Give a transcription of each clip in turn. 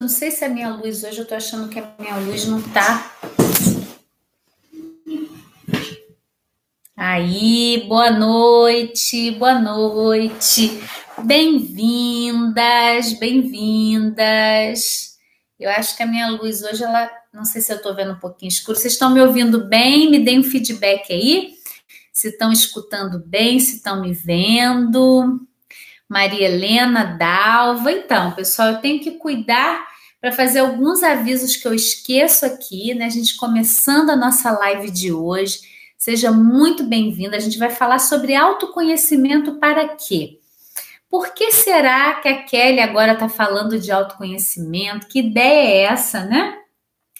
não sei se é a minha luz hoje, eu tô achando que a minha luz não tá. Aí, boa noite, boa noite. Bem-vindas, bem-vindas. Eu acho que a minha luz hoje, ela, não sei se eu tô vendo um pouquinho escuro. Vocês estão me ouvindo bem? Me deem um feedback aí. Se estão escutando bem, se estão me vendo. Maria Helena Dalva. Então, pessoal, eu tenho que cuidar para fazer alguns avisos que eu esqueço aqui, né? A gente começando a nossa live de hoje. Seja muito bem-vinda. A gente vai falar sobre autoconhecimento para quê? Por que será que a Kelly agora está falando de autoconhecimento? Que ideia é essa, né?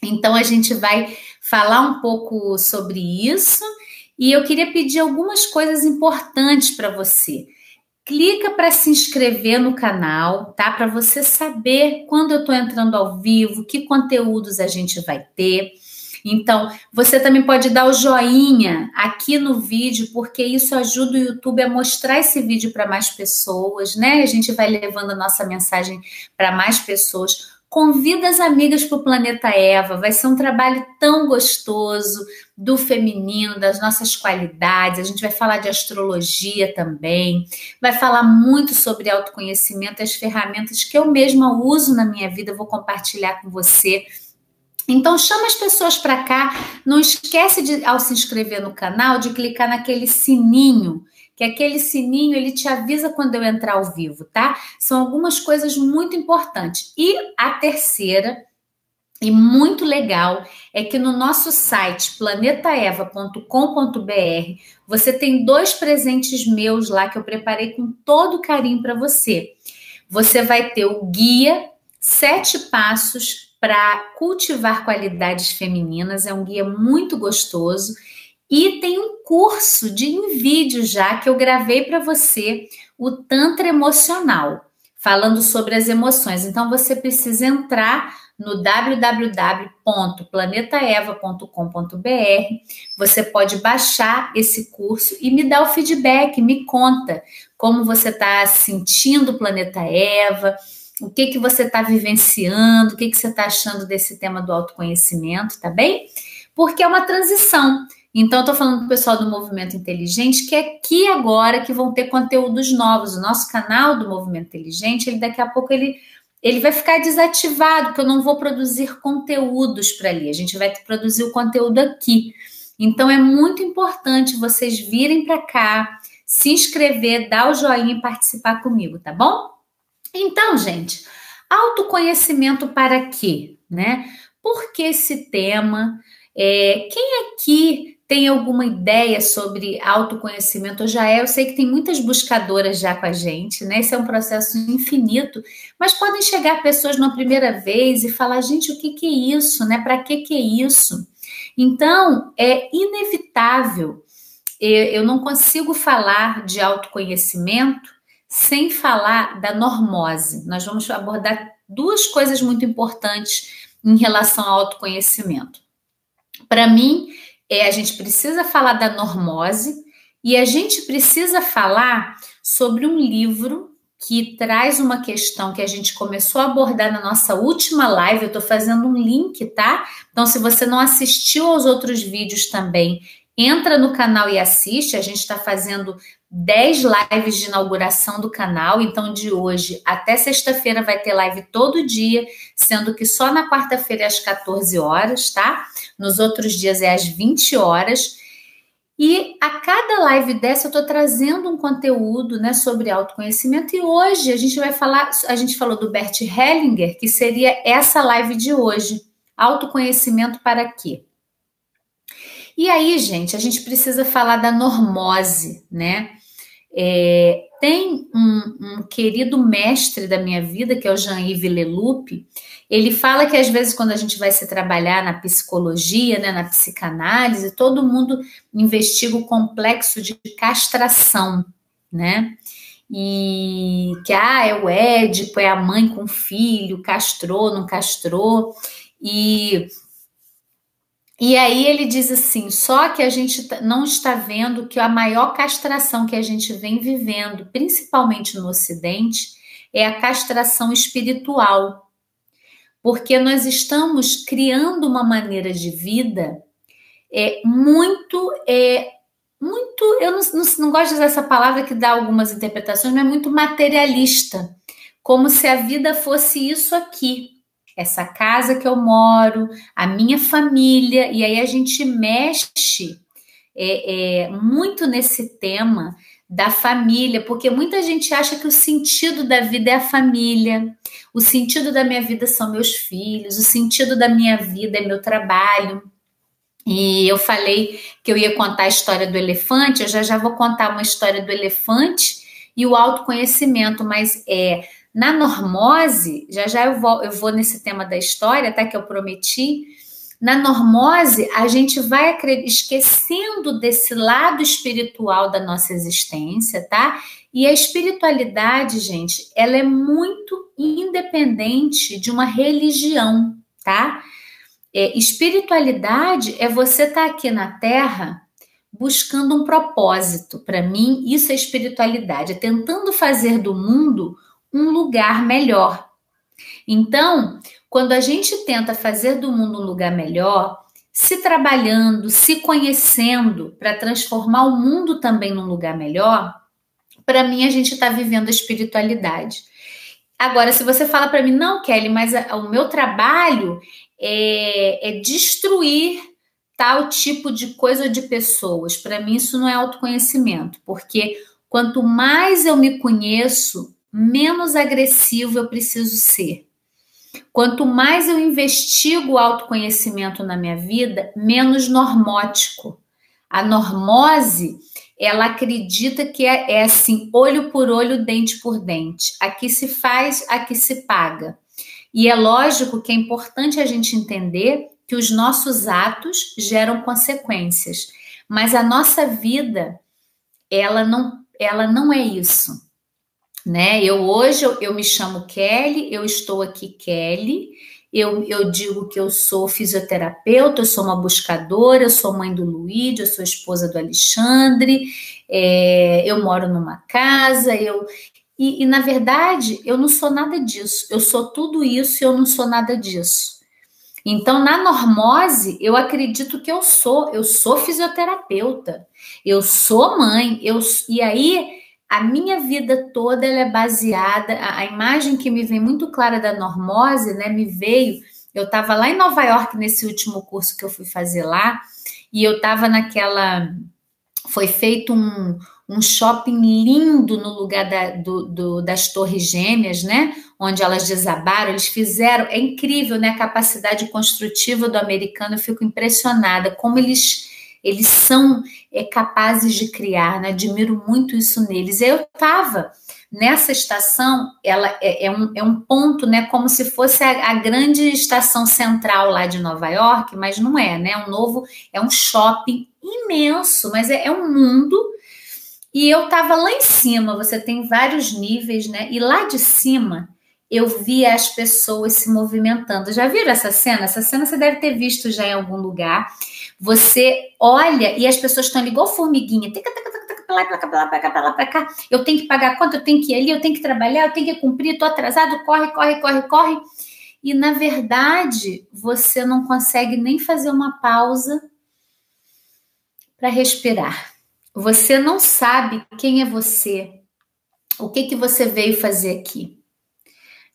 Então a gente vai falar um pouco sobre isso e eu queria pedir algumas coisas importantes para você clica para se inscrever no canal, tá? Para você saber quando eu estou entrando ao vivo, que conteúdos a gente vai ter. Então, você também pode dar o joinha aqui no vídeo, porque isso ajuda o YouTube a mostrar esse vídeo para mais pessoas, né? A gente vai levando a nossa mensagem para mais pessoas. Convida as amigas para o Planeta Eva, vai ser um trabalho tão gostoso do feminino, das nossas qualidades. A gente vai falar de astrologia também, vai falar muito sobre autoconhecimento, as ferramentas que eu mesma uso na minha vida, vou compartilhar com você. Então chama as pessoas para cá, não esquece de ao se inscrever no canal de clicar naquele sininho que aquele sininho ele te avisa quando eu entrar ao vivo, tá? São algumas coisas muito importantes. E a terceira, e muito legal, é que no nosso site planetaeva.com.br você tem dois presentes meus lá que eu preparei com todo carinho para você. Você vai ter o guia Sete Passos para cultivar qualidades femininas, é um guia muito gostoso e tem um curso de em vídeo já que eu gravei para você, o Tantra Emocional, falando sobre as emoções. Então você precisa entrar no www.planetaeva.com.br. Você pode baixar esse curso e me dar o feedback, me conta como você está sentindo o planeta Eva, o que que você está vivenciando, o que que você está achando desse tema do autoconhecimento, tá bem? Porque é uma transição. Então, eu estou falando para o pessoal do Movimento Inteligente que é aqui agora que vão ter conteúdos novos. O nosso canal do Movimento Inteligente, ele daqui a pouco ele, ele vai ficar desativado, porque eu não vou produzir conteúdos para ali. A gente vai produzir o conteúdo aqui. Então, é muito importante vocês virem para cá, se inscrever, dar o joinha e participar comigo, tá bom? Então, gente, autoconhecimento para quê? Né? Por que esse tema? É, quem aqui tem alguma ideia sobre autoconhecimento? Já é, eu sei que tem muitas buscadoras já com a gente, né? Esse é um processo infinito, mas podem chegar pessoas na primeira vez e falar, gente, o que, que é isso, né? Para que, que é isso? Então, é inevitável. Eu não consigo falar de autoconhecimento sem falar da normose. Nós vamos abordar duas coisas muito importantes em relação ao autoconhecimento. Para mim, é, a gente precisa falar da normose e a gente precisa falar sobre um livro que traz uma questão que a gente começou a abordar na nossa última live. Eu estou fazendo um link, tá? Então, se você não assistiu aos outros vídeos também, entra no canal e assiste. A gente está fazendo 10 lives de inauguração do canal. Então, de hoje até sexta-feira vai ter live todo dia, sendo que só na quarta-feira é às 14 horas, tá? Nos outros dias é às 20 horas. E a cada live dessa eu tô trazendo um conteúdo, né, sobre autoconhecimento e hoje a gente vai falar, a gente falou do Bert Hellinger, que seria essa live de hoje. Autoconhecimento para quê? E aí, gente, a gente precisa falar da normose, né? É, tem um, um, querido mestre da minha vida, que é o Jean-Yves Leloup, ele fala que às vezes quando a gente vai se trabalhar na psicologia, né, na psicanálise, todo mundo investiga o complexo de castração, né? E que ah, é o Édipo, é a mãe com o filho, castrou, não castrou. E e aí ele diz assim: só que a gente não está vendo que a maior castração que a gente vem vivendo, principalmente no Ocidente, é a castração espiritual. porque nós estamos criando uma maneira de vida é muito é muito eu não, não, não gosto de usar essa palavra que dá algumas interpretações, mas é muito materialista, como se a vida fosse isso aqui, essa casa que eu moro, a minha família, e aí a gente mexe é, é, muito nesse tema da família, porque muita gente acha que o sentido da vida é a família, o sentido da minha vida são meus filhos, o sentido da minha vida é meu trabalho. E eu falei que eu ia contar a história do elefante, eu já já vou contar uma história do elefante e o autoconhecimento, mas é na normose, já já eu vou, eu vou nesse tema da história, tá? Que eu prometi. Na normose, a gente vai esquecendo desse lado espiritual da nossa existência, tá? E a espiritualidade, gente, ela é muito independente de uma religião, tá? É, espiritualidade é você estar tá aqui na Terra buscando um propósito. Para mim, isso é espiritualidade, é tentando fazer do mundo um lugar melhor. Então, quando a gente tenta fazer do mundo um lugar melhor, se trabalhando, se conhecendo para transformar o mundo também num lugar melhor, para mim a gente está vivendo a espiritualidade. Agora, se você fala para mim, não, Kelly, mas o meu trabalho é, é destruir tal tipo de coisa ou de pessoas, para mim isso não é autoconhecimento, porque quanto mais eu me conheço, menos agressivo eu preciso ser. Quanto mais eu investigo o autoconhecimento na minha vida, menos normótico. A normose, ela acredita que é, é assim, olho por olho, dente por dente. Aqui se faz, aqui se paga. E é lógico que é importante a gente entender que os nossos atos geram consequências, mas a nossa vida, ela não, ela não é isso né? Eu hoje eu, eu me chamo Kelly, eu estou aqui Kelly. Eu, eu digo que eu sou fisioterapeuta, eu sou uma buscadora, eu sou mãe do Luíde, eu sou esposa do Alexandre, é, eu moro numa casa, eu. E, e, na verdade, eu não sou nada disso. Eu sou tudo isso e eu não sou nada disso. Então, na normose, eu acredito que eu sou. Eu sou fisioterapeuta, eu sou mãe, eu, e aí a minha vida toda ela é baseada, a, a, imagem que me vem muito clara da normose, né, me veio, eu estava lá em Nova York nesse último curso que eu fui fazer lá, e eu estava naquela, foi feito um, um shopping lindo no lugar da, do, do, das torres gêmeas, né, onde elas desabaram, eles fizeram, é incrível, né, a capacidade construtiva do americano, eu fico impressionada, como eles eles são é, capazes de criar, né? admiro muito isso neles. Eu estava nessa estação, ela é, é, um, é um ponto, né? Como se fosse a, a, grande estação central lá de Nova York, mas não é, né? Um novo, é um shopping imenso, mas é, é um mundo. E eu estava lá em cima, você tem vários níveis, né? E lá de cima eu via as pessoas se movimentando. Já viram essa cena? Essa cena você deve ter visto já em algum lugar. Você olha e as pessoas estão igual formiguinha. Pra lá, cá, lá, cá, lá, cá. Eu tenho que pagar conta, eu tenho que ir ali, eu tenho que trabalhar, eu tenho que cumprir, estou atrasado, corre, corre, corre, corre. E na verdade, você não consegue nem fazer uma pausa para respirar. Você não sabe quem é você, o que que você veio fazer aqui.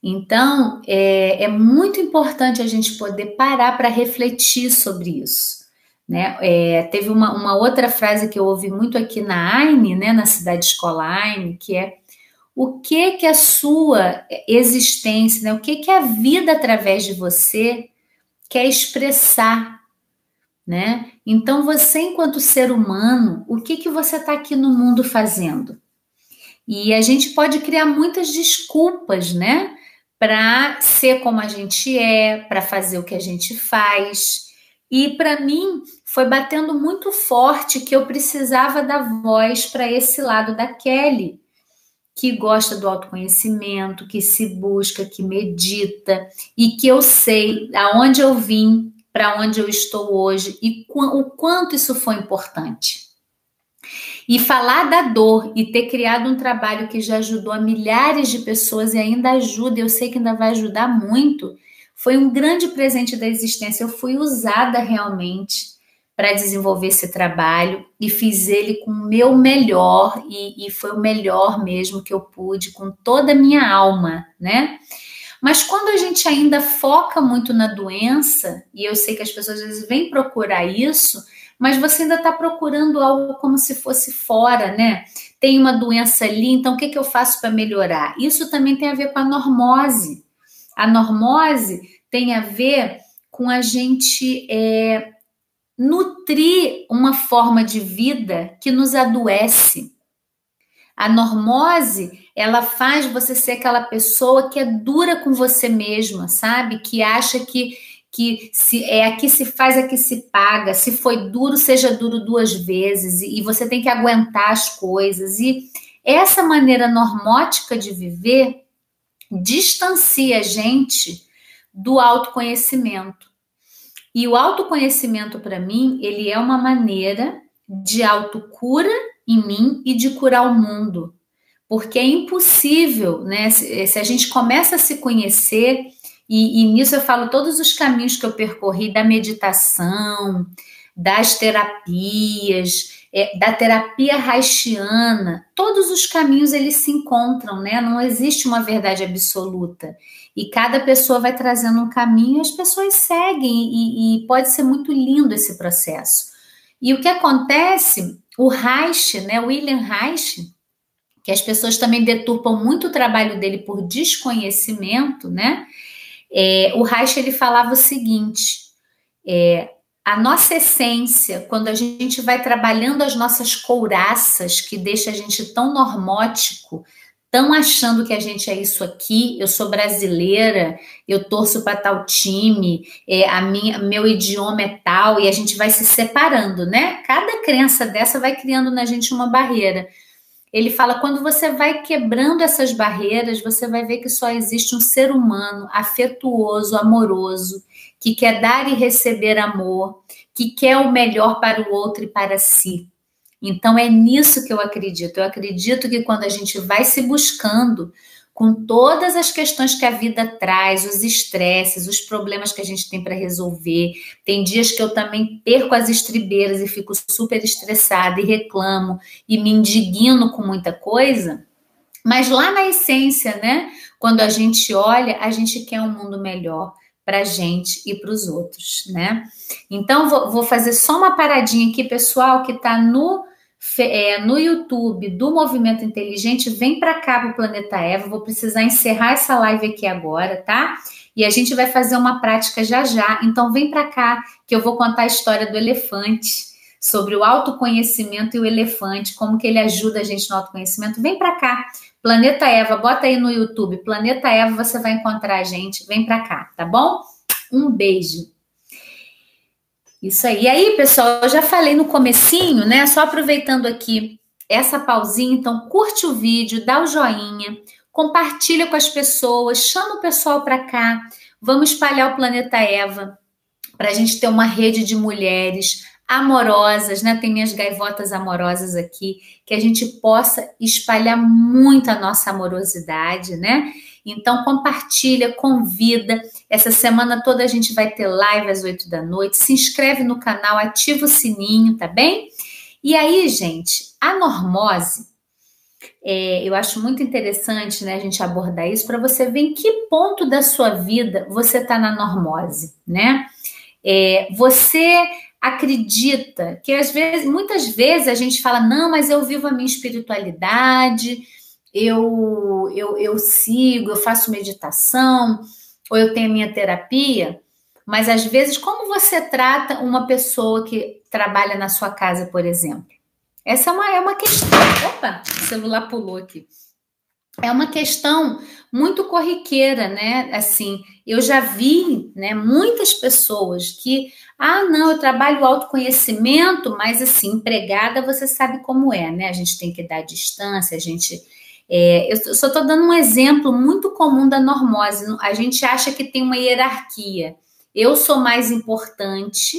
Então, é, é muito importante a gente poder parar para refletir sobre isso. Né? É, teve uma, uma, outra frase que eu ouvi muito aqui na AINE, né, na cidade escola AINE, que é o que que a sua existência, né, o que que a vida através de você quer expressar, né? Então você, enquanto ser humano, o que que você está aqui no mundo fazendo? E a gente pode criar muitas desculpas, né, para ser como a gente é, para fazer o que a gente faz. E para mim foi batendo muito forte que eu precisava da voz para esse lado da Kelly, que gosta do autoconhecimento, que se busca, que medita e que eu sei aonde eu vim, para onde eu estou hoje e o quanto isso foi importante. E falar da dor e ter criado um trabalho que já ajudou a milhares de pessoas e ainda ajuda, eu sei que ainda vai ajudar muito, Foi um grande presente da existência. Eu fui usada realmente para desenvolver esse trabalho e fiz ele com o meu melhor e, e, foi o melhor mesmo que eu pude com toda a minha alma, né? Mas quando a gente ainda foca muito na doença, e eu sei que as pessoas às vezes vêm procurar isso, mas você ainda está procurando algo como se fosse fora, né? Tem uma doença ali, então o que, que eu faço para melhorar? Isso também tem a ver com a normose. A normose tem a ver com a gente é, nutrir uma forma de vida que nos adoece. A normose, ela faz você ser aquela pessoa que é dura com você mesma, sabe? Que acha que que se é aqui se faz, aqui se paga. Se foi duro, seja duro duas vezes e, e você tem que aguentar as coisas. E essa maneira normótica de viver distancia a gente do autoconhecimento. E o autoconhecimento, para mim, ele é uma maneira de autocura em mim e de curar o mundo. Porque é impossível, né? Se, se a gente começa a se conhecer, e, e nisso eu falo todos os caminhos que eu percorri da meditação, das terapias, é, da terapia haitiana, todos os caminhos eles se encontram, né? Não existe uma verdade absoluta. E cada pessoa vai trazendo um caminho e as pessoas seguem, e, e pode ser muito lindo esse processo. E o que acontece, o Reich, né, William Reich, que as pessoas também deturpam muito o trabalho dele por desconhecimento, né? É, o Reich ele falava o seguinte: é, a nossa essência, quando a gente vai trabalhando as nossas couraças, que deixa a gente tão normótico, estão achando que a gente é isso aqui, eu sou brasileira, eu torço para tal time, é, a minha, meu idioma é tal, e a gente vai se separando, né? Cada crença dessa vai criando na gente uma barreira. Ele fala: quando você vai quebrando essas barreiras, você vai ver que só existe um ser humano afetuoso, amoroso, que quer dar e receber amor, que quer o melhor para o outro e para si. Então é nisso que eu acredito. Eu acredito que quando a gente vai se buscando com todas as questões que a vida traz, os estresses, os problemas que a gente tem para resolver. Tem dias que eu também perco as estribeiras e fico super estressada e reclamo e me indigno com muita coisa. Mas lá na essência, né? Quando a gente olha, a gente quer um mundo melhor para a gente e para os outros, né? Então, vou, vou fazer só uma paradinha aqui, pessoal, que está no é, no YouTube do Movimento Inteligente, vem para cá para o Planeta Eva. Vou precisar encerrar essa live aqui agora, tá? E a gente vai fazer uma prática já já. Então vem para cá que eu vou contar a história do elefante, sobre o autoconhecimento e o elefante, como que ele ajuda a gente no autoconhecimento. Vem para cá. Planeta Eva, bota aí no YouTube, Planeta Eva, você vai encontrar a gente. Vem para cá, tá bom? Um beijo. Isso aí. E aí, pessoal, eu já falei no comecinho, né? Só aproveitando aqui essa pausinha, então curte o vídeo, dá o joinha, compartilha com as pessoas, chama o pessoal para cá. Vamos espalhar o planeta Eva para a gente ter uma rede de mulheres amorosas, né? Tem minhas gaivotas amorosas aqui, que a gente possa espalhar muito a nossa amorosidade, né? Então compartilha, convida. Essa semana toda a gente vai ter live às 8 da noite. Se inscreve no canal, ativa o sininho, tá bem? E aí, gente, a normose, é, eu acho muito interessante né, a gente abordar isso para você ver em que ponto da sua vida você está na normose, né? É, você acredita que às vezes, muitas vezes a gente fala, não, mas eu vivo a minha espiritualidade, eu, eu, eu sigo, eu faço meditação, ou eu tenho minha terapia, mas às vezes, como você trata uma pessoa que trabalha na sua casa, por exemplo? Essa é uma, é uma questão. Opa, o celular pulou aqui. É uma questão muito corriqueira, né? Assim, eu já vi, né, muitas pessoas que, ah, não, eu trabalho autoconhecimento, mas assim, empregada, você sabe como é, né? A gente tem que dar distância, a gente é, eu só estou dando um exemplo muito comum da normose. A gente acha que tem uma hierarquia. Eu sou mais importante,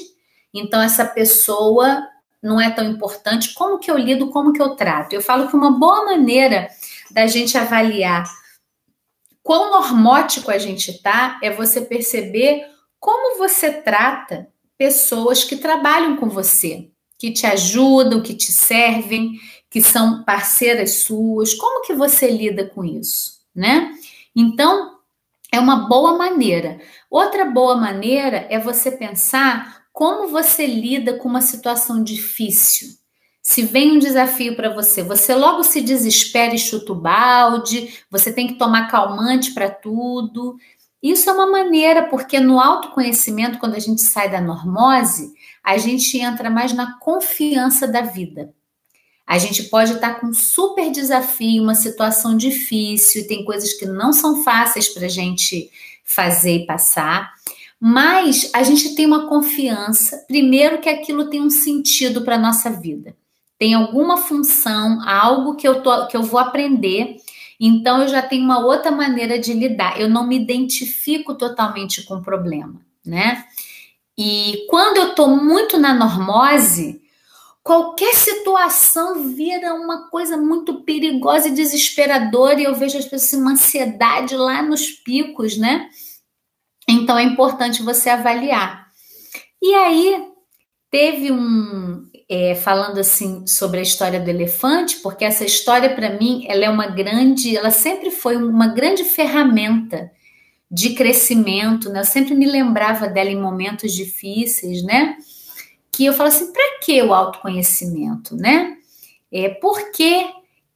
então essa pessoa não é tão importante. Como que eu lido, como que eu trato? Eu falo que uma boa maneira da gente avaliar quão normótico a gente tá é você perceber como você trata pessoas que trabalham com você, que te ajudam, que te servem, que são parceiras suas. Como que você lida com isso, né? Então, é uma boa maneira. Outra boa maneira é você pensar como você lida com uma situação difícil. Se vem um desafio para você, você logo se desespera e chuta o balde, você tem que tomar calmante para tudo. Isso é uma maneira, porque no autoconhecimento, quando a gente sai da normose, a gente entra mais na confiança da vida. A gente pode estar com um super desafio, uma situação difícil, tem coisas que não são fáceis para a gente fazer e passar, mas a gente tem uma confiança, primeiro, que aquilo tem um sentido para a nossa vida tem alguma função, algo que eu, tô, que eu vou aprender, então eu já tenho uma outra maneira de lidar. Eu não me identifico totalmente com o problema, né? E quando eu tô muito na normose, qualquer situação vira uma coisa muito perigosa e desesperadora, e eu vejo as pessoas uma ansiedade lá nos picos, né? Então é importante você avaliar. E aí teve um, é, falando assim sobre a história do elefante, porque essa história para mim ela é uma grande, ela sempre foi uma grande ferramenta de crescimento, né? Eu sempre me lembrava dela em momentos difíceis, né? Que eu falo assim, para que o autoconhecimento, né? É por que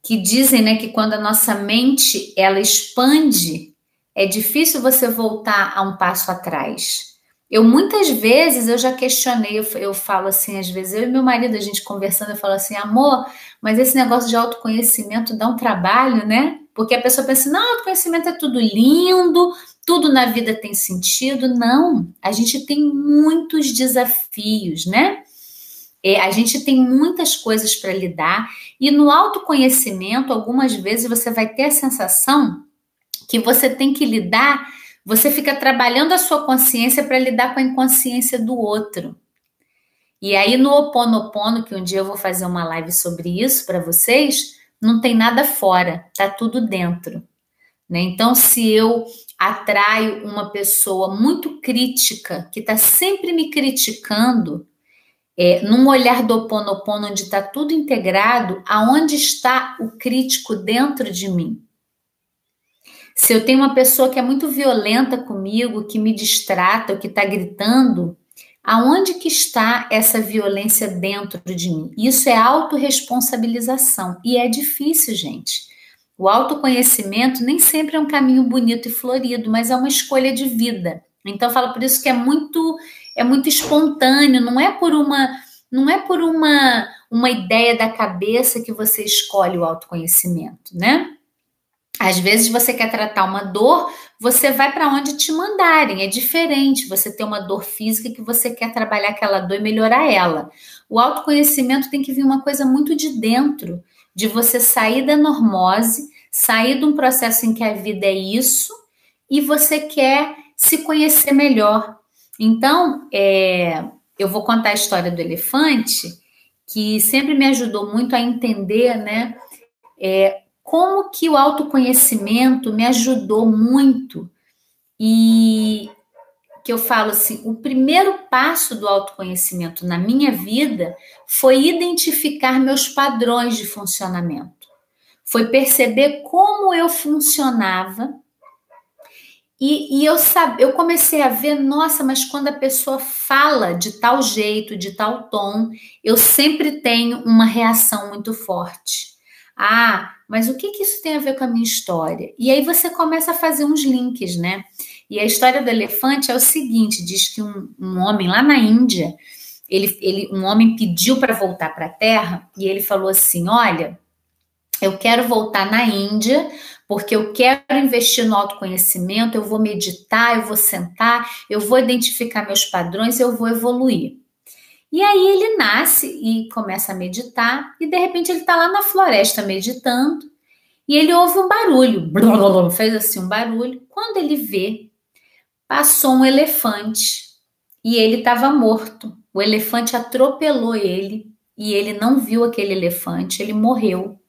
que dizem, né, que quando a nossa mente ela expande, é difícil você voltar a um passo atrás. Eu muitas vezes eu já questionei, eu, eu, falo assim, às vezes, eu e meu marido, a gente conversando, eu falo assim, amor, mas esse negócio de autoconhecimento dá um trabalho, né? Porque a pessoa pensa, não, autoconhecimento é tudo lindo, tudo na vida tem sentido. Não, a gente tem muitos desafios, né? É, a gente tem muitas coisas para lidar, e no autoconhecimento, algumas vezes você vai ter a sensação que você tem que lidar você fica trabalhando a sua consciência para lidar com a inconsciência do outro. E aí no Oponopono, que um dia eu vou fazer uma live sobre isso para vocês, não tem nada fora, tá tudo dentro. Né? Então, se eu atraio uma pessoa muito crítica, que está sempre me criticando, é, num olhar do Oponopono, onde está tudo integrado, aonde está o crítico dentro de mim? Se eu tenho uma pessoa que é muito violenta comigo, que me distrata, que está gritando, aonde que está essa violência dentro de mim? Isso é autorresponsabilização e é difícil, gente. O autoconhecimento nem sempre é um caminho bonito e florido, mas é uma escolha de vida. Então eu falo por isso que é muito é muito espontâneo, não é por uma não é por uma uma ideia da cabeça que você escolhe o autoconhecimento, né? Às vezes você quer tratar uma dor, você vai para onde te mandarem, é diferente. Você tem uma dor física que você quer trabalhar aquela dor e melhorar ela. O autoconhecimento tem que vir uma coisa muito de dentro, de você sair da normose, sair de um processo em que a vida é isso e você quer se conhecer melhor. Então, é, eu vou contar a história do elefante, que sempre me ajudou muito a entender, né? É, como que o autoconhecimento me ajudou muito e que eu falo assim, o primeiro passo do autoconhecimento na minha vida foi identificar meus padrões de funcionamento. Foi perceber como eu funcionava e, e eu, sabe, eu comecei a ver, nossa, mas quando a pessoa fala de tal jeito, de tal tom, eu sempre tenho uma reação muito forte. Ah, mas o que, que isso tem a ver com a minha história? E aí você começa a fazer uns links, né? E a história do elefante é o seguinte: diz que um, um homem lá na Índia, ele, ele, um homem pediu para voltar para a Terra e ele falou assim: Olha, eu quero voltar na Índia porque eu quero investir no autoconhecimento, eu vou meditar, eu vou sentar, eu vou identificar meus padrões, eu vou evoluir. E aí ele nasce e começa a meditar, e de repente ele está lá na floresta meditando, e ele ouve um barulho, fez assim um barulho. Quando ele vê, passou um elefante e ele estava morto. O elefante atropelou ele e ele não viu aquele elefante, ele morreu.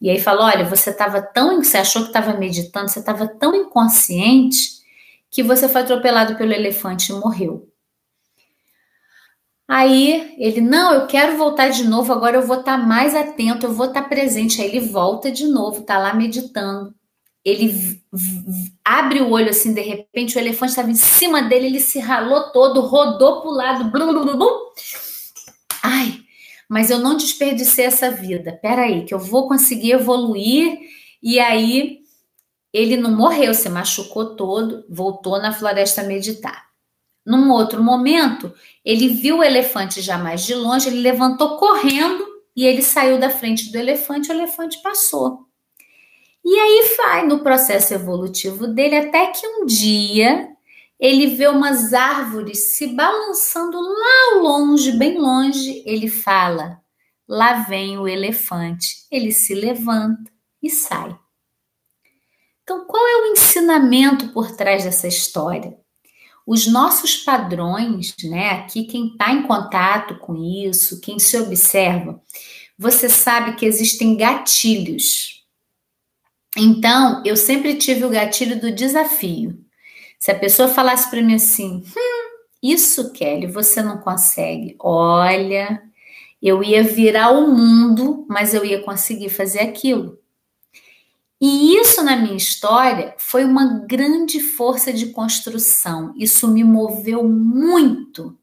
E aí falou: olha, você estava tão. Você achou que estava meditando, você estava tão inconsciente que você foi atropelado pelo elefante e morreu. Aí ele, não, eu quero voltar de novo, agora eu vou estar tá mais atento, eu vou estar tá presente. Aí ele volta de novo, tá lá meditando. Ele abre o olho assim, de repente o elefante estava em cima dele, ele se ralou todo, rodou para o lado. Blum, blum, blum. Ai, mas eu não desperdicei essa vida. Peraí, que eu vou conseguir evoluir. E aí ele não morreu, se machucou todo, voltou na floresta meditar. Num outro momento, ele viu o elefante já mais de longe, ele levantou correndo e ele saiu da frente do elefante, o elefante passou. E aí vai no processo evolutivo dele até que um dia ele vê umas árvores se balançando lá longe, bem longe. Ele fala: Lá vem o elefante. Ele se levanta e sai. Então, qual é o ensinamento por trás dessa história? Os nossos padrões, né? Aqui, quem está em contato com isso, quem se observa, você sabe que existem gatilhos. Então, eu sempre tive o gatilho do desafio. Se a pessoa falasse para mim assim, hum, isso, Kelly, você não consegue. Olha, eu ia virar o mundo, mas eu ia conseguir fazer aquilo. E isso na minha história foi uma grande força de construção. Isso me moveu muito.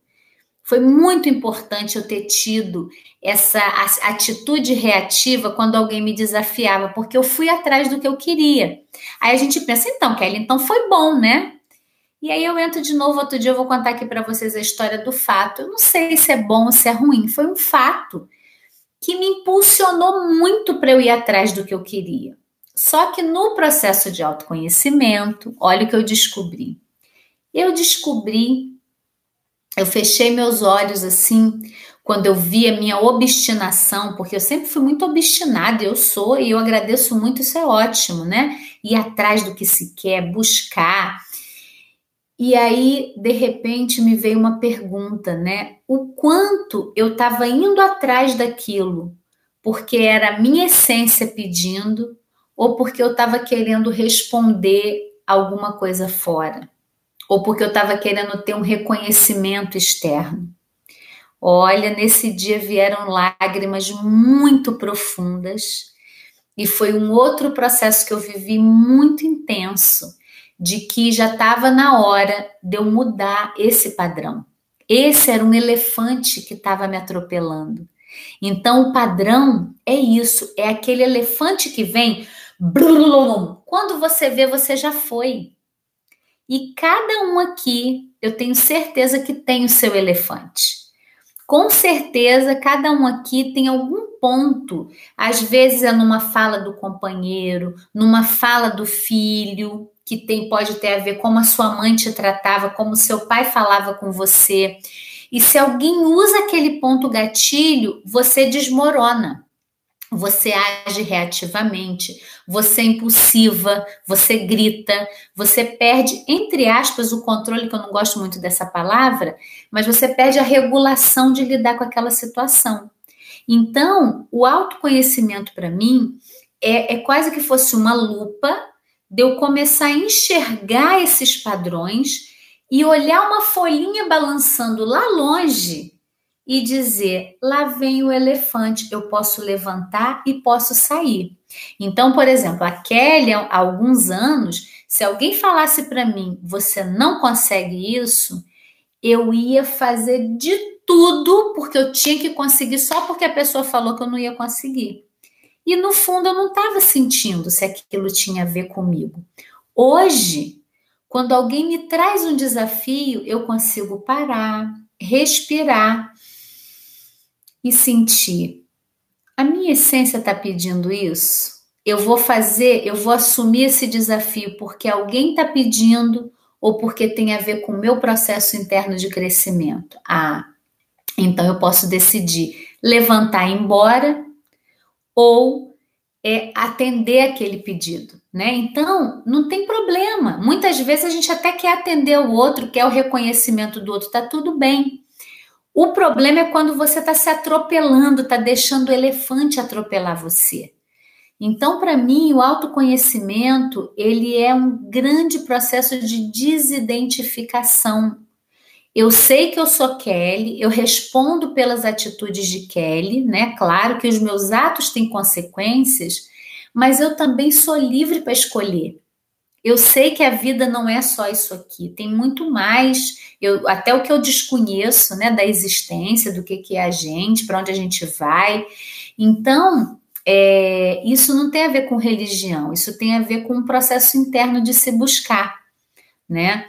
Foi muito importante eu ter tido essa atitude reativa quando alguém me desafiava, porque eu fui atrás do que eu queria. Aí a gente pensa, então, Kelly, então foi bom, né? E aí eu entro de novo outro dia, eu vou contar aqui para vocês a história do fato. Eu não sei se é bom ou se é ruim, foi um fato que me impulsionou muito para eu ir atrás do que eu queria. Só que no processo de autoconhecimento, olha o que eu descobri. Eu descobri, eu fechei meus olhos assim, quando eu vi a minha obstinação, porque eu sempre fui muito obstinada, eu sou, e eu agradeço muito, isso é ótimo, né? Ir atrás do que se quer, buscar. E aí, de repente, me veio uma pergunta, né? O quanto eu estava indo atrás daquilo, porque era a minha essência pedindo, ou porque eu estava querendo responder alguma coisa fora, ou porque eu estava querendo ter um reconhecimento externo. Olha, nesse dia vieram lágrimas muito profundas e foi um outro processo que eu vivi muito intenso, de que já estava na hora de eu mudar esse padrão. Esse era um elefante que estava me atropelando. Então, o padrão é isso: é aquele elefante que vem quando você vê, você já foi. E cada um aqui, eu tenho certeza que tem o seu elefante. Com certeza, cada um aqui tem algum ponto. Às vezes é numa fala do companheiro, numa fala do filho, que tem pode ter a ver como a sua mãe te tratava, como seu pai falava com você. E se alguém usa aquele ponto gatilho, você desmorona você age reativamente, você é impulsiva, você grita, você perde, entre aspas, o controle, que eu não gosto muito dessa palavra, mas você perde a regulação de lidar com aquela situação. Então, o autoconhecimento para mim é, é quase que fosse uma lupa de eu começar a enxergar esses padrões e olhar uma folhinha balançando lá longe e dizer: lá vem o elefante, eu posso levantar e posso sair. Então, por exemplo, a Kelly, há alguns anos, se alguém falasse para mim, você não consegue isso, eu ia fazer de tudo porque eu tinha que conseguir só porque a pessoa falou que eu não ia conseguir. E no fundo eu não estava sentindo se aquilo tinha a ver comigo. Hoje, quando alguém me traz um desafio, eu consigo parar, respirar e sentir: a minha essência está pedindo isso? Eu vou fazer, eu vou assumir esse desafio porque alguém está pedindo ou porque tem a ver com o meu processo interno de crescimento? Ah, então eu posso decidir levantar e ir embora ou é, atender aquele pedido, né? Então, não tem problema. Muitas vezes a gente até quer atender o outro, quer o reconhecimento do outro, tá tudo bem. O problema é quando você está se atropelando, está deixando o elefante atropelar você. Então, para mim, o autoconhecimento, ele é um grande processo de desidentificação. Eu sei que eu sou Kelly, eu respondo pelas atitudes de Kelly, né? Claro que os meus atos têm consequências, mas eu também sou livre para escolher. Eu sei que a vida não é só isso aqui, tem muito mais. Eu, até o que eu desconheço, né, da existência, do que, que é a gente, para onde a gente vai. Então, é, isso não tem a ver com religião, isso tem a ver com um processo interno de se buscar, né?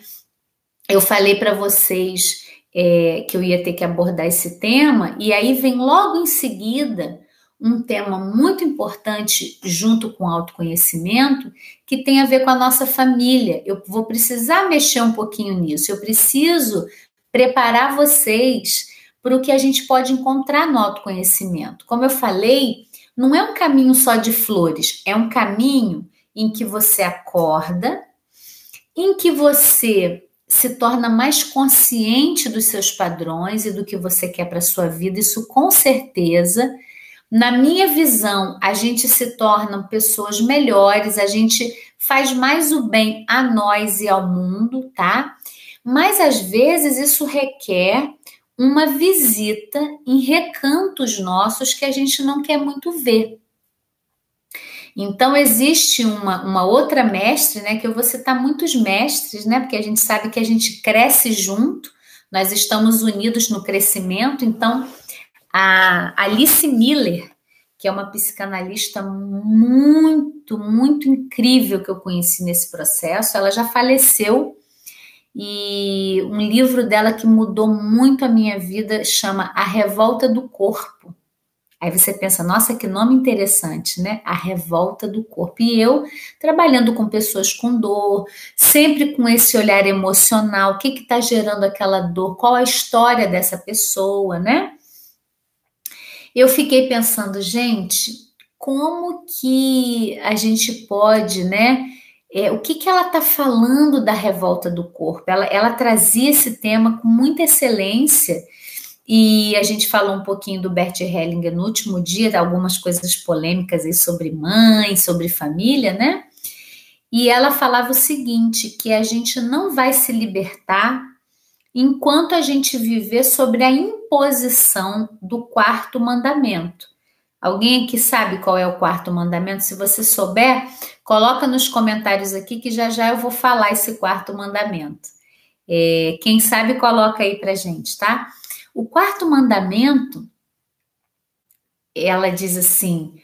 Eu falei para vocês é, que eu ia ter que abordar esse tema, e aí vem logo em seguida um tema muito importante junto com autoconhecimento, que tem a ver com a nossa família. Eu vou precisar mexer um pouquinho nisso, eu preciso preparar vocês para o que a gente pode encontrar no autoconhecimento. Como eu falei, não é um caminho só de flores, é um caminho em que você acorda, em que você se torna mais consciente dos seus padrões e do que você quer para sua vida, isso com certeza. Na minha visão, a gente se torna pessoas melhores, a gente faz mais o bem a nós e ao mundo, tá? Mas às vezes isso requer uma visita em recantos nossos que a gente não quer muito ver. Então, existe uma, uma outra mestre, né? Que eu vou citar muitos mestres, né? Porque a gente sabe que a gente cresce junto, nós estamos unidos no crescimento. Então, a Alice Miller, que é uma psicanalista muito, muito incrível que eu conheci nesse processo, ela já faleceu e um livro dela que mudou muito a minha vida chama A Revolta do Corpo. Aí você pensa, nossa, que nome interessante, né? A revolta do corpo. E eu, trabalhando com pessoas com dor, sempre com esse olhar emocional, o que está gerando aquela dor, qual a história dessa pessoa, né? Eu fiquei pensando, gente, como que a gente pode, né? é, o que, que ela está falando da revolta do corpo. Ela, ela trazia esse tema com muita excelência. E a gente falou um pouquinho do Bert Hellinger no último dia, algumas coisas polêmicas aí sobre mãe, sobre família, né? E ela falava o seguinte: que a gente não vai se libertar enquanto a gente viver sobre a imposição do quarto mandamento. Alguém aqui sabe qual é o quarto mandamento? Se você souber, coloca nos comentários aqui que já já eu vou falar esse quarto mandamento. É, quem sabe coloca aí pra gente, tá? O quarto mandamento, ela diz assim: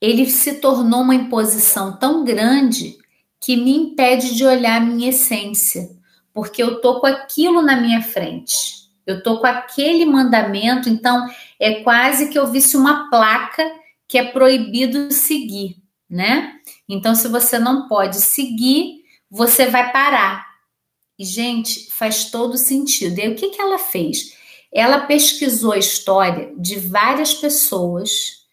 ele se tornou uma imposição tão grande que me impede de olhar a minha essência, porque eu tô com aquilo na minha frente. Eu tô com aquele mandamento, então é quase que eu visse uma placa que é proibido seguir, né? Então, se você não pode seguir, você vai parar. E, gente, faz todo sentido. E aí, o que, que ela fez? Ela pesquisou a história de várias pessoas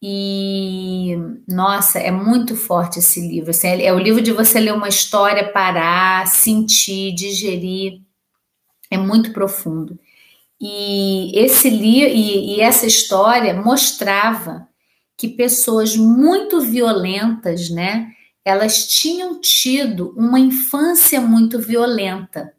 e, nossa, é muito forte esse livro. Assim, é o livro de você ler uma história, parar, sentir, digerir é muito profundo. E esse li e, e essa história mostrava que pessoas muito violentas, né, elas tinham tido uma infância muito violenta.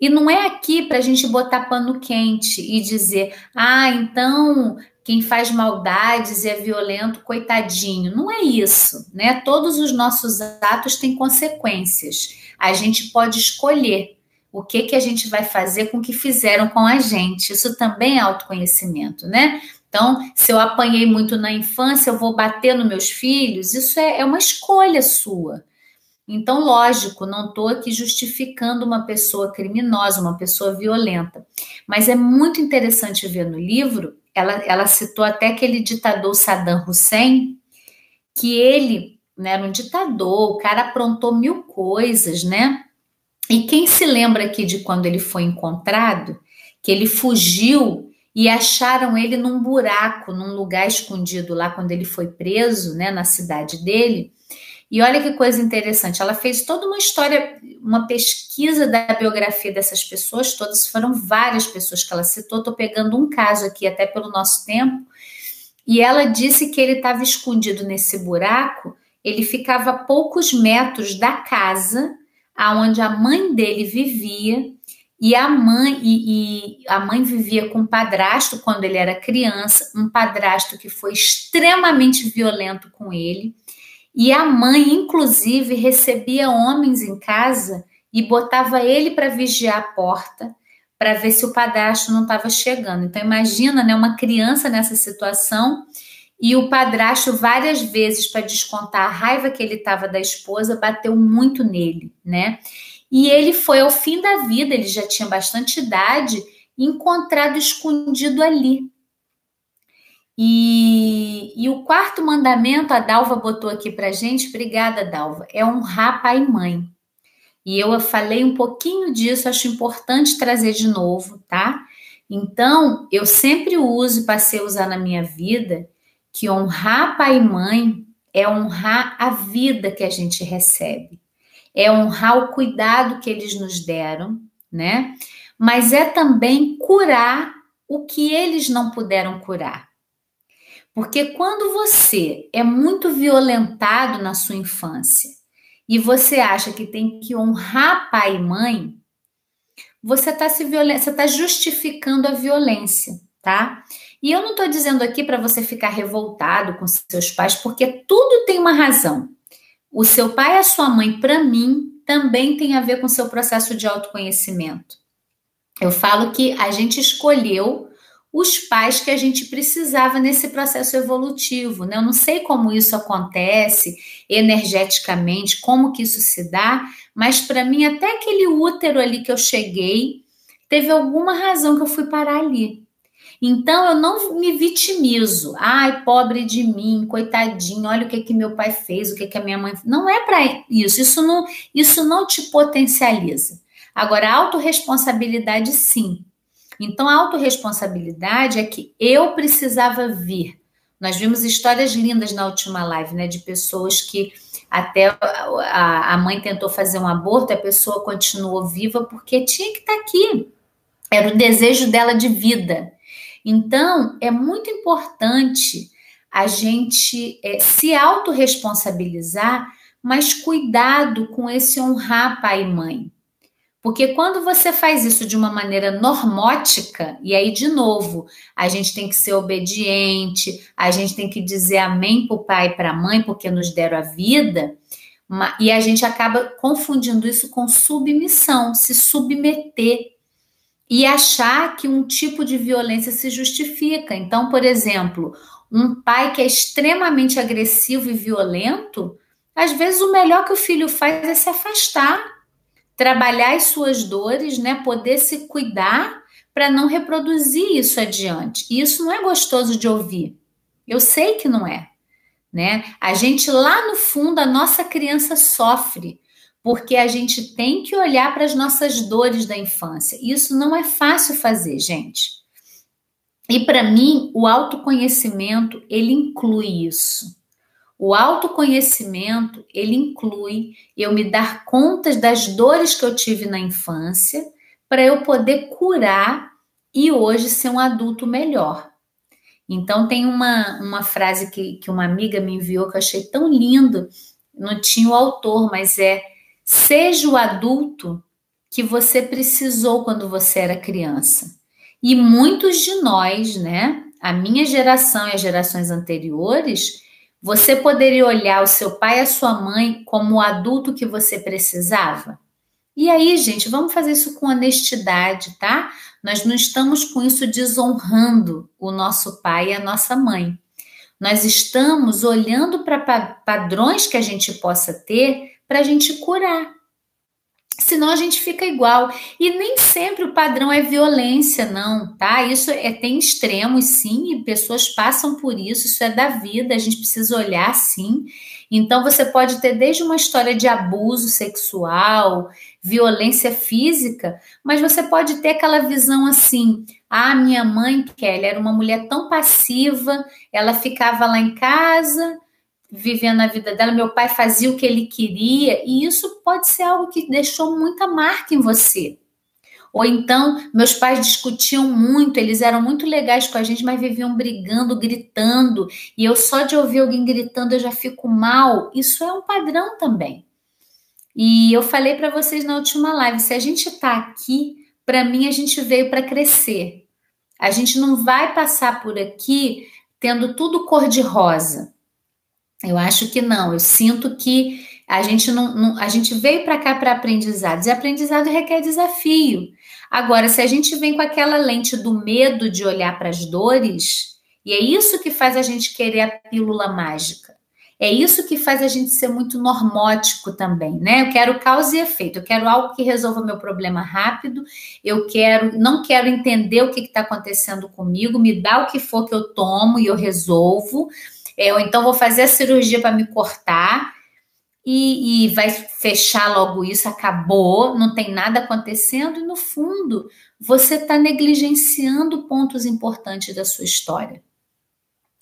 E não é aqui para a gente botar pano quente e dizer, ah, então quem faz maldades e é violento, coitadinho. Não é isso, né? Todos os nossos atos têm consequências. A gente pode escolher o que que a gente vai fazer com o que fizeram com a gente. Isso também é autoconhecimento, né? Então, se eu apanhei muito na infância, eu vou bater nos meus filhos, isso é, é uma escolha sua. Então, lógico, não estou aqui justificando uma pessoa criminosa, uma pessoa violenta. Mas é muito interessante ver no livro, ela, ela citou até aquele ditador Saddam Hussein, que ele né, era um ditador, o cara aprontou mil coisas, né? E quem se lembra aqui de quando ele foi encontrado, que ele fugiu e acharam ele num buraco, num lugar escondido lá quando ele foi preso, né, na cidade dele. E olha que coisa interessante, ela fez toda uma história, uma pesquisa da biografia dessas pessoas, todas foram várias pessoas que ela citou. Estou pegando um caso aqui, até pelo nosso tempo, E ela disse que ele estava escondido nesse buraco, ele ficava a poucos metros da casa aonde a mãe dele vivia, e a mãe e, e, a mãe vivia com um padrasto quando ele era criança, um padrasto que foi extremamente violento com ele. E a mãe, inclusive, recebia homens em casa e botava ele para vigiar a porta para ver se o padrasto não estava chegando. Então imagina, né, uma criança nessa situação e o padrasto várias vezes para descontar a raiva que ele estava da esposa bateu muito nele, né? E ele foi ao fim da vida, ele já tinha bastante idade, encontrado escondido ali. E, e o quarto mandamento, a Dalva botou aqui para gente, obrigada, Dalva, é honrar pai e mãe. E eu falei um pouquinho disso, acho importante trazer de novo, tá? Então, eu sempre uso, passei a usar na minha vida, que honrar pai e mãe é honrar a vida que a gente recebe, é honrar o cuidado que eles nos deram, né? Mas é também curar o que eles não puderam curar. Porque quando você é muito violentado na sua infância e você acha que tem que honrar pai e mãe, você está se você está justificando a violência, tá? E eu não estou dizendo aqui para você ficar revoltado com seus pais, porque tudo tem uma razão. O seu pai e a sua mãe, para mim, também tem a ver com seu processo de autoconhecimento. Eu falo que a gente escolheu os pais que a gente precisava nesse processo evolutivo. Né? Eu não sei como isso acontece energeticamente, como que isso se dá, mas para mim, até aquele útero ali que eu cheguei, teve alguma razão que eu fui parar ali. Então eu não me vitimizo. Ai, pobre de mim, coitadinho, olha o que que meu pai fez, o que que a minha mãe. Não é para isso. Isso não, isso não te potencializa. Agora, a autorresponsabilidade sim. Então, a autorresponsabilidade é que eu precisava vir. Nós vimos histórias lindas na última live, né? De pessoas que até a, mãe tentou fazer um aborto, a pessoa continuou viva porque tinha que estar tá aqui. Era o desejo dela de vida. Então, é muito importante a gente é, se autorresponsabilizar, mas cuidado com esse honrar pai e mãe. Porque quando você faz isso de uma maneira normótica, e aí, de novo, a gente tem que ser obediente, a gente tem que dizer amém para o pai e para a mãe, porque nos deram a vida, e a gente acaba confundindo isso com submissão, se submeter e achar que um tipo de violência se justifica. Então, por exemplo, um pai que é extremamente agressivo e violento, às vezes o melhor que o filho faz é se afastar trabalhar as suas dores, né? Poder se cuidar para não reproduzir isso adiante. E isso não é gostoso de ouvir. Eu sei que não é, né? A gente lá no fundo a nossa criança sofre porque a gente tem que olhar para as nossas dores da infância. Isso não é fácil fazer, gente. E para mim, o autoconhecimento, ele inclui isso. O autoconhecimento, ele inclui eu me dar conta das dores que eu tive na infância para eu poder curar e hoje ser um adulto melhor. Então tem uma, uma frase que, que uma amiga me enviou que eu achei tão lindo, não tinha o autor, mas é seja o adulto que você precisou quando você era criança. E muitos de nós, né, a minha geração e as gerações anteriores, você poderia olhar o seu pai e a sua mãe como o adulto que você precisava? E aí, gente, vamos fazer isso com honestidade, tá? Nós não estamos com isso desonrando o nosso pai e a nossa mãe. Nós estamos olhando para padrões que a gente possa ter para a gente curar senão a gente fica igual. E nem sempre o padrão é violência, não, tá? Isso é, tem extremos, sim, e pessoas passam por isso, isso é da vida, a gente precisa olhar sim. Então você pode ter desde uma história de abuso sexual, violência física, mas você pode ter aquela visão assim: ah, minha mãe, Kelly, era uma mulher tão passiva, ela ficava lá em casa, vivendo a vida dela, meu pai fazia o que ele queria, e isso pode ser algo que deixou muita marca em você. Ou então, meus pais discutiam muito, eles eram muito legais com a gente, mas viviam brigando, gritando, e eu só de ouvir alguém gritando eu já fico mal. Isso é um padrão também. E eu falei para vocês na última live, se a gente está aqui, para mim a gente veio para crescer. A gente não vai passar por aqui tendo tudo cor de rosa. Eu acho que não. Eu sinto que a gente não, não a gente veio para cá para aprendizados e aprendizado requer desafio. Agora, se a gente vem com aquela lente do medo de olhar para as dores, e é isso que faz a gente querer a pílula mágica. É isso que faz a gente ser muito normótico também, né? Eu quero causa e efeito, eu quero algo que resolva meu problema rápido, eu quero, não quero entender o que está acontecendo comigo, me dá o que for que eu tomo e eu resolvo, é, ou então vou fazer a cirurgia para me cortar e, e, vai fechar logo isso, acabou, não tem nada acontecendo, e no fundo você está negligenciando pontos importantes da sua história.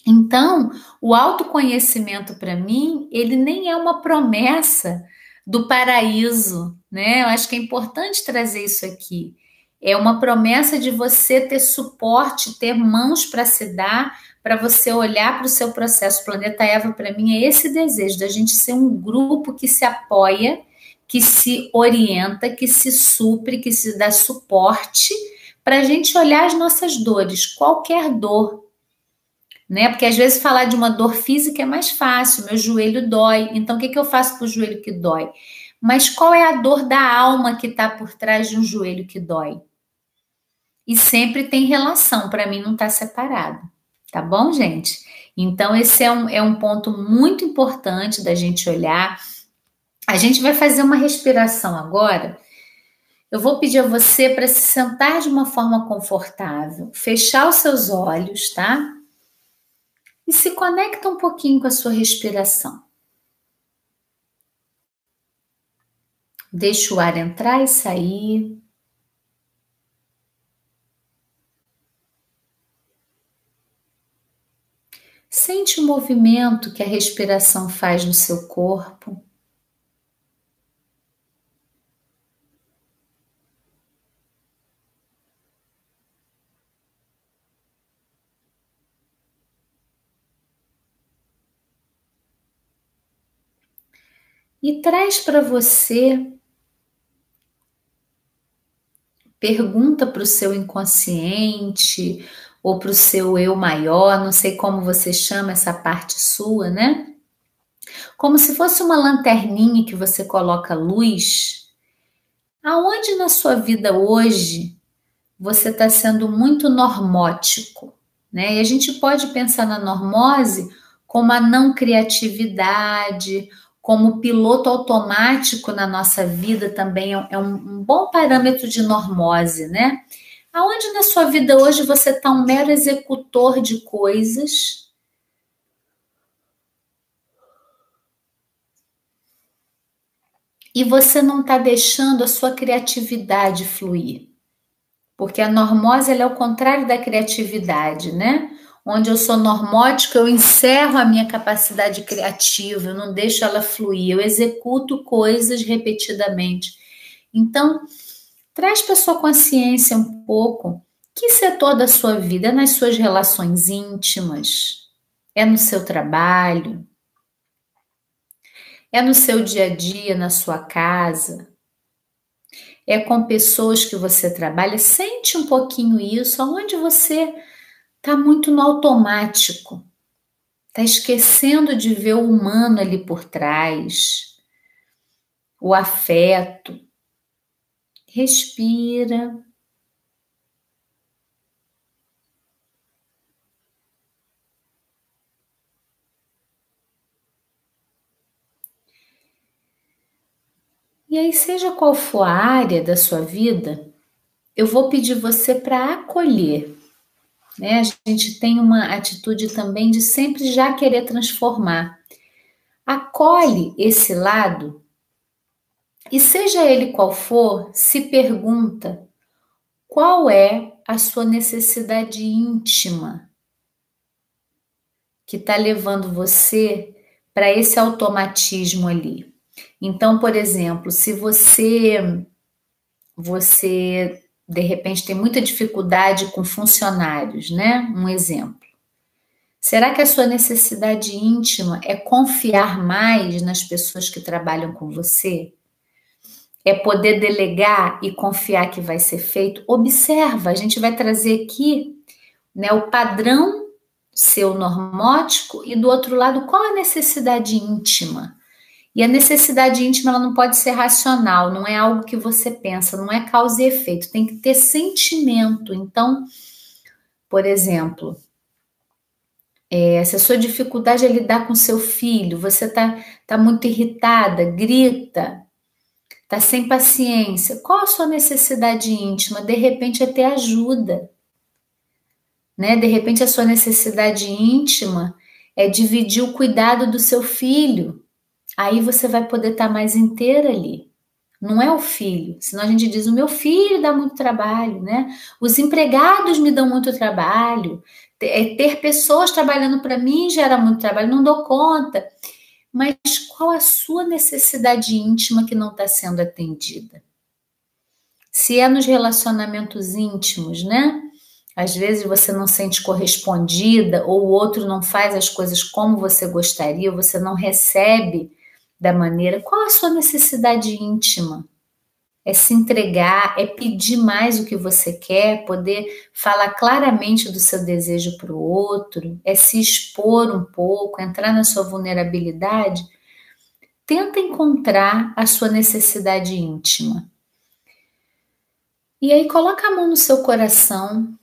Então, o autoconhecimento para mim, ele nem é uma promessa do paraíso, né? Eu acho que é importante trazer isso aqui. É uma promessa de você ter suporte, ter mãos para se dar, para você olhar para o seu processo. Planeta Eva, para mim, é esse desejo da gente ser um grupo que se apoia, que se orienta, que se supre, que se dá suporte, para a gente olhar as nossas dores, qualquer dor. Né? Porque às vezes falar de uma dor física é mais fácil, meu joelho dói, então o que, que eu faço com o joelho que dói? Mas qual é a dor da alma que está por trás de um joelho que dói? E sempre tem relação, para mim não está separado. Tá bom, gente? Então, esse é um, é um ponto muito importante da gente olhar. A gente vai fazer uma respiração agora. Eu vou pedir a você para se sentar de uma forma confortável, fechar os seus olhos, tá? E se conecta um pouquinho com a sua respiração. Deixa o ar entrar e sair. Sente o movimento que a respiração faz no seu corpo. E traz para você, pergunta para o seu inconsciente ou para o seu eu maior, não sei como você chama essa parte sua, né? Como se fosse uma lanterninha que você coloca luz. Aonde na sua vida hoje você está sendo muito normótico, né? E a gente pode pensar na normose como a não criatividade, como piloto automático na nossa vida também é um, um bom parâmetro de normose, né? Aonde na sua vida hoje você está um mero executor de coisas? E você não está deixando a sua criatividade fluir. Porque a normose é o contrário da criatividade, né? Onde eu sou normótica, eu encerro a minha capacidade criativa, eu não deixo ela fluir, eu executo coisas repetidamente. Então, Traz para sua consciência um pouco que setor da sua vida é nas suas relações íntimas, é no seu trabalho, é no seu dia a dia, na sua casa, é com pessoas que você trabalha. Sente um pouquinho isso, aonde você está muito no automático, está esquecendo de ver o humano ali por trás, o afeto respira. E aí, seja qual for a área da sua vida, eu vou pedir você para acolher. Né? A gente tem uma atitude também de sempre já querer transformar. Acolhe esse lado e seja ele qual for, se pergunta qual é a sua necessidade íntima que está levando você para esse automatismo ali. Então, por exemplo, se você você de repente tem muita dificuldade com funcionários, né? Um exemplo. Será que a sua necessidade íntima é confiar mais nas pessoas que trabalham com você? É poder delegar e confiar que vai ser feito? Observa, a gente vai trazer aqui né, o padrão seu normótico e do outro lado qual a necessidade íntima. E a necessidade íntima ela não pode ser racional, não é algo que você pensa, não é causa e efeito, tem que ter sentimento. Então, por exemplo, é, se a sua dificuldade é lidar com seu filho, você está tá muito irritada, grita, está sem paciência, qual a sua necessidade íntima? De repente é ter ajuda. Né? De repente a sua necessidade íntima é dividir o cuidado do seu filho. Aí você vai poder estar tá mais inteira ali. Não é o filho, senão a gente diz: o meu filho dá muito trabalho, né? Os empregados me dão muito trabalho, é, ter pessoas trabalhando para mim gera muito trabalho, não dou conta. Mas qual a sua necessidade íntima que não está sendo atendida? Se é nos relacionamentos íntimos, né? Às vezes você não sente correspondida, ou o outro não faz as coisas como você gostaria, você não recebe da maneira. Qual a sua necessidade íntima? É se entregar, é pedir mais o que você quer, poder falar claramente do seu desejo para o outro, é se expor um pouco, entrar na sua vulnerabilidade. Tenta encontrar a sua necessidade íntima. E aí coloca a mão no seu coração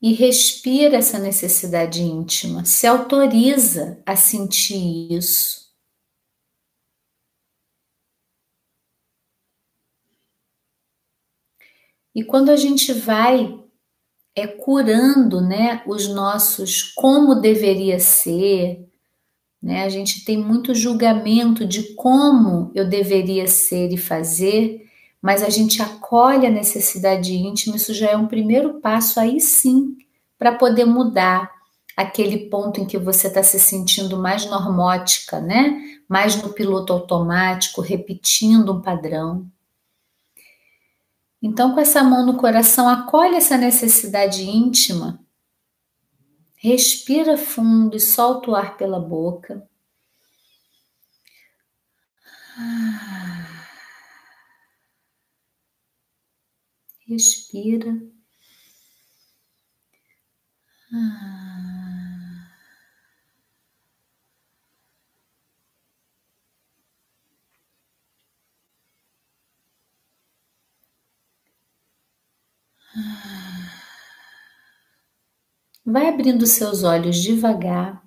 e respira essa necessidade íntima, se autoriza a sentir isso E quando a gente vai é curando, né, os nossos como deveria ser, né? A gente tem muito julgamento de como eu deveria ser e fazer, mas a gente acolhe a necessidade íntima, isso já é um primeiro passo aí sim para poder mudar aquele ponto em que você está se sentindo mais normótica, né? Mais no piloto automático, repetindo um padrão. Então, com essa mão no coração, acolhe essa necessidade íntima. Respira fundo e solta o ar pela boca. Respira. Vai abrindo seus olhos devagar.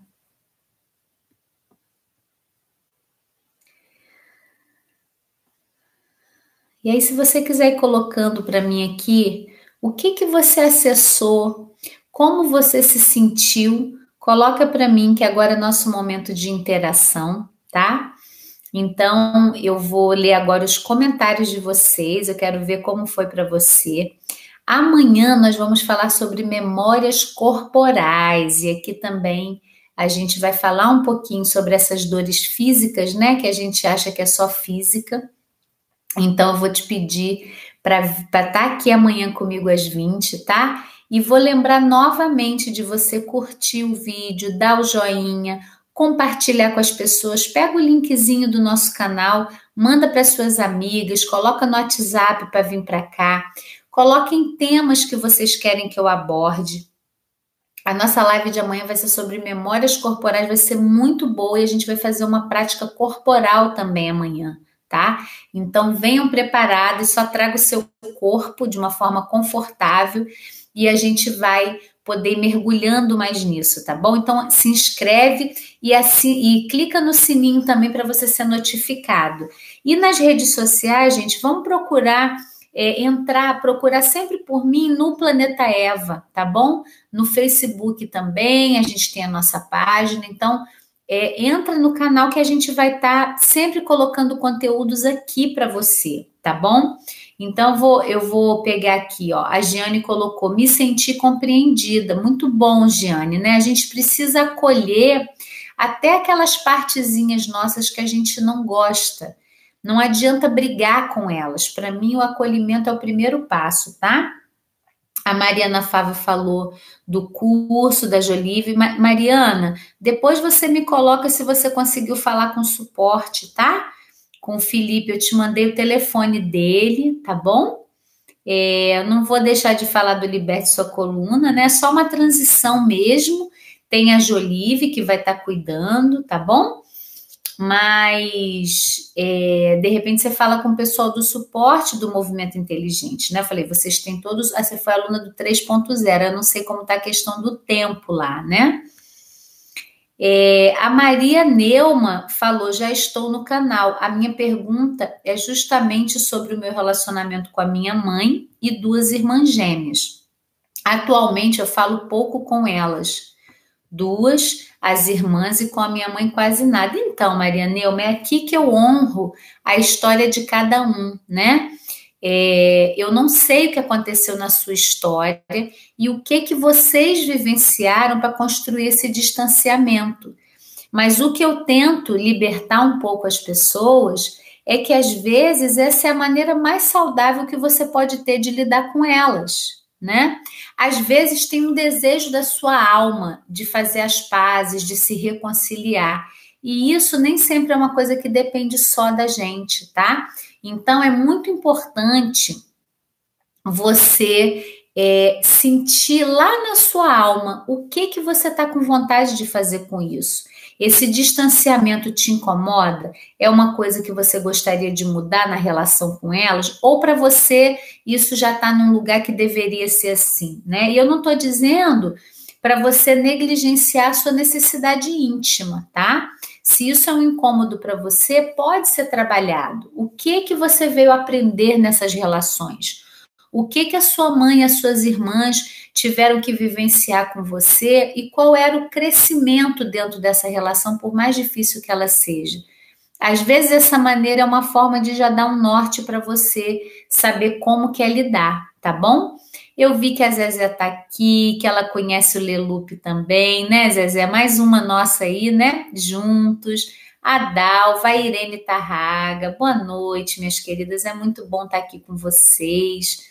E aí, se você quiser ir colocando para mim aqui o que que você acessou, como você se sentiu, coloca para mim que agora é nosso momento de interação, tá? Então, eu vou ler agora os comentários de vocês, eu quero ver como foi para você. Amanhã nós vamos falar sobre memórias corporais e aqui também a gente vai falar um pouquinho sobre essas dores físicas, né? Que a gente acha que é só física. Então, eu vou te pedir para estar tá aqui amanhã comigo às 20, tá? E vou lembrar novamente de você curtir o vídeo, dar o joinha, compartilhar com as pessoas. Pega o linkzinho do nosso canal, manda para suas amigas, coloca no WhatsApp para vir para cá. Coloquem temas que vocês querem que eu aborde. A nossa live de amanhã vai ser sobre memórias corporais, vai ser muito boa e a gente vai fazer uma prática corporal também amanhã, tá? Então venham preparados, só traga o seu corpo de uma forma confortável e a gente vai poder ir mergulhando mais nisso, tá bom? Então se inscreve e, assim, e clica no sininho também para você ser notificado. E nas redes sociais, gente, vamos procurar é, entrar, procurar sempre por mim no Planeta Eva, tá bom? No Facebook também, a gente tem a nossa página, então é, entra no canal que a gente vai estar tá sempre colocando conteúdos aqui para você, tá bom? Então vou, eu vou pegar aqui, ó. A Giane colocou: me senti compreendida. Muito bom, Giane, né? A gente precisa acolher até aquelas partezinhas nossas que a gente não gosta Não adianta brigar com elas. Para mim, o acolhimento é o primeiro passo, tá? A Mariana Fávio falou do curso da Jolive. Mariana, depois você me coloca se você conseguiu falar com suporte, tá? Com o Felipe, eu te mandei o telefone dele, tá bom? É, eu não vou deixar de falar do Liberte Sua Coluna, né? É só uma transição mesmo. Tem a Jolive que vai estar tá cuidando, tá bom? Mas é, de repente você fala com o pessoal do suporte do movimento inteligente, né? Eu falei, vocês têm todos. Ah, você foi aluna do 3.0, eu não sei como está a questão do tempo lá, né? É, a Maria Neuma falou: já estou no canal. A minha pergunta é justamente sobre o meu relacionamento com a minha mãe e duas irmãs gêmeas. Atualmente eu falo pouco com elas, duas, as irmãs, e com a minha mãe quase nada. Então, Maria Neuma, é aqui que eu honro a história de cada um, né? É, eu não sei o que aconteceu na sua história e o que que vocês vivenciaram para construir esse distanciamento. Mas o que eu tento libertar um pouco as pessoas é que às vezes essa é a maneira mais saudável que você pode ter de lidar com elas, né? Às vezes tem um desejo da sua alma de fazer as pazes, de se reconciliar. E isso nem sempre é uma coisa que depende só da gente, tá? Então é muito importante você é, sentir lá na sua alma o que que você está com vontade de fazer com isso. Esse distanciamento te incomoda? É uma coisa que você gostaria de mudar na relação com elas? Ou para você isso já está num lugar que deveria ser assim, né? E eu não estou dizendo para você negligenciar sua necessidade íntima, tá? Se isso é um incômodo para você, pode ser trabalhado. O que que você veio aprender nessas relações? O que que a sua mãe e as suas irmãs tiveram que vivenciar com você e qual era o crescimento dentro dessa relação, por mais difícil que ela seja? Às vezes essa maneira é uma forma de já dar um norte para você saber como quer lidar, tá bom? Eu vi que a Zezé tá aqui, que ela conhece o Lelupe também, né, Zezé? Mais uma nossa aí, né? Juntos. A Dalva, a Irene Tarraga, boa noite, minhas queridas. É muito bom estar aqui com vocês.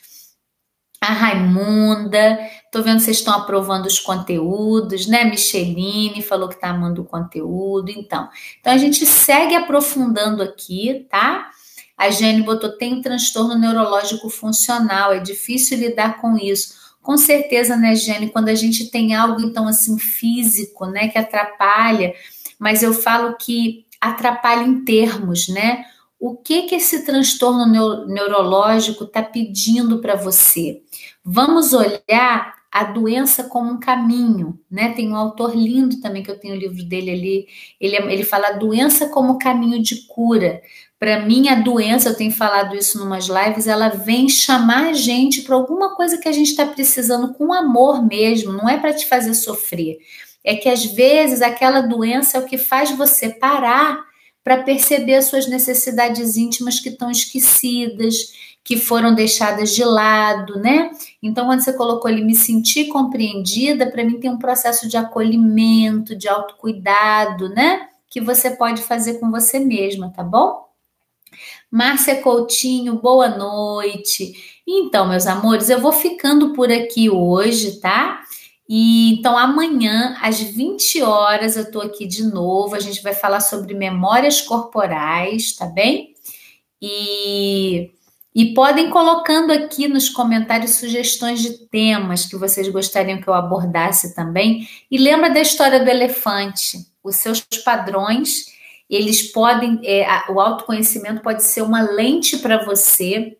A Raimunda, tô vendo vocês estão aprovando os conteúdos, né? Micheline falou que tá amando o conteúdo. Então, então a gente segue aprofundando aqui, tá? A Jane botou: tem um transtorno neurológico funcional, é difícil lidar com isso. Com certeza, né, Jane, quando a gente tem algo então assim físico, né, que atrapalha, mas eu falo que atrapalha em termos, né? O que que esse transtorno neurológico está pedindo para você? Vamos olhar a doença como um caminho, né? Tem um autor lindo também que eu tenho o livro dele ali. Ele, ele fala a doença como caminho de cura. Para mim, a doença, eu tenho falado isso em umas lives, ela vem chamar a gente para alguma coisa que a gente está precisando com amor mesmo, não é para te fazer sofrer. É que às vezes aquela doença é o que faz você parar para perceber as suas necessidades íntimas que estão esquecidas, que foram deixadas de lado, né? Então, quando você colocou ali me sentir compreendida, para mim tem um processo de acolhimento, de autocuidado, né? Que você pode fazer com você mesma, tá bom? Márcia Coutinho, boa noite. Então, meus amores, eu vou ficando por aqui hoje, tá? E então amanhã às 20 horas eu tô aqui de novo. A gente vai falar sobre memórias corporais, tá bem? E e podem colocando aqui nos comentários sugestões de temas que vocês gostariam que eu abordasse também. E lembra da história do elefante. Os seus padrões eles podem, é, o autoconhecimento pode ser uma lente para você,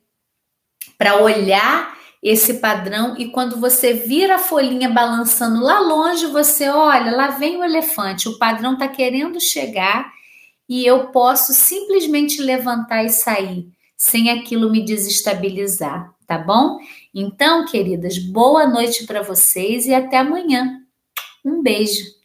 para olhar esse padrão e quando você vira a folhinha balançando lá longe, você olha, lá vem o elefante, o padrão está querendo chegar e eu posso simplesmente levantar e sair sem aquilo me desestabilizar, tá bom? Então, queridas, boa noite para vocês e até amanhã. Um beijo.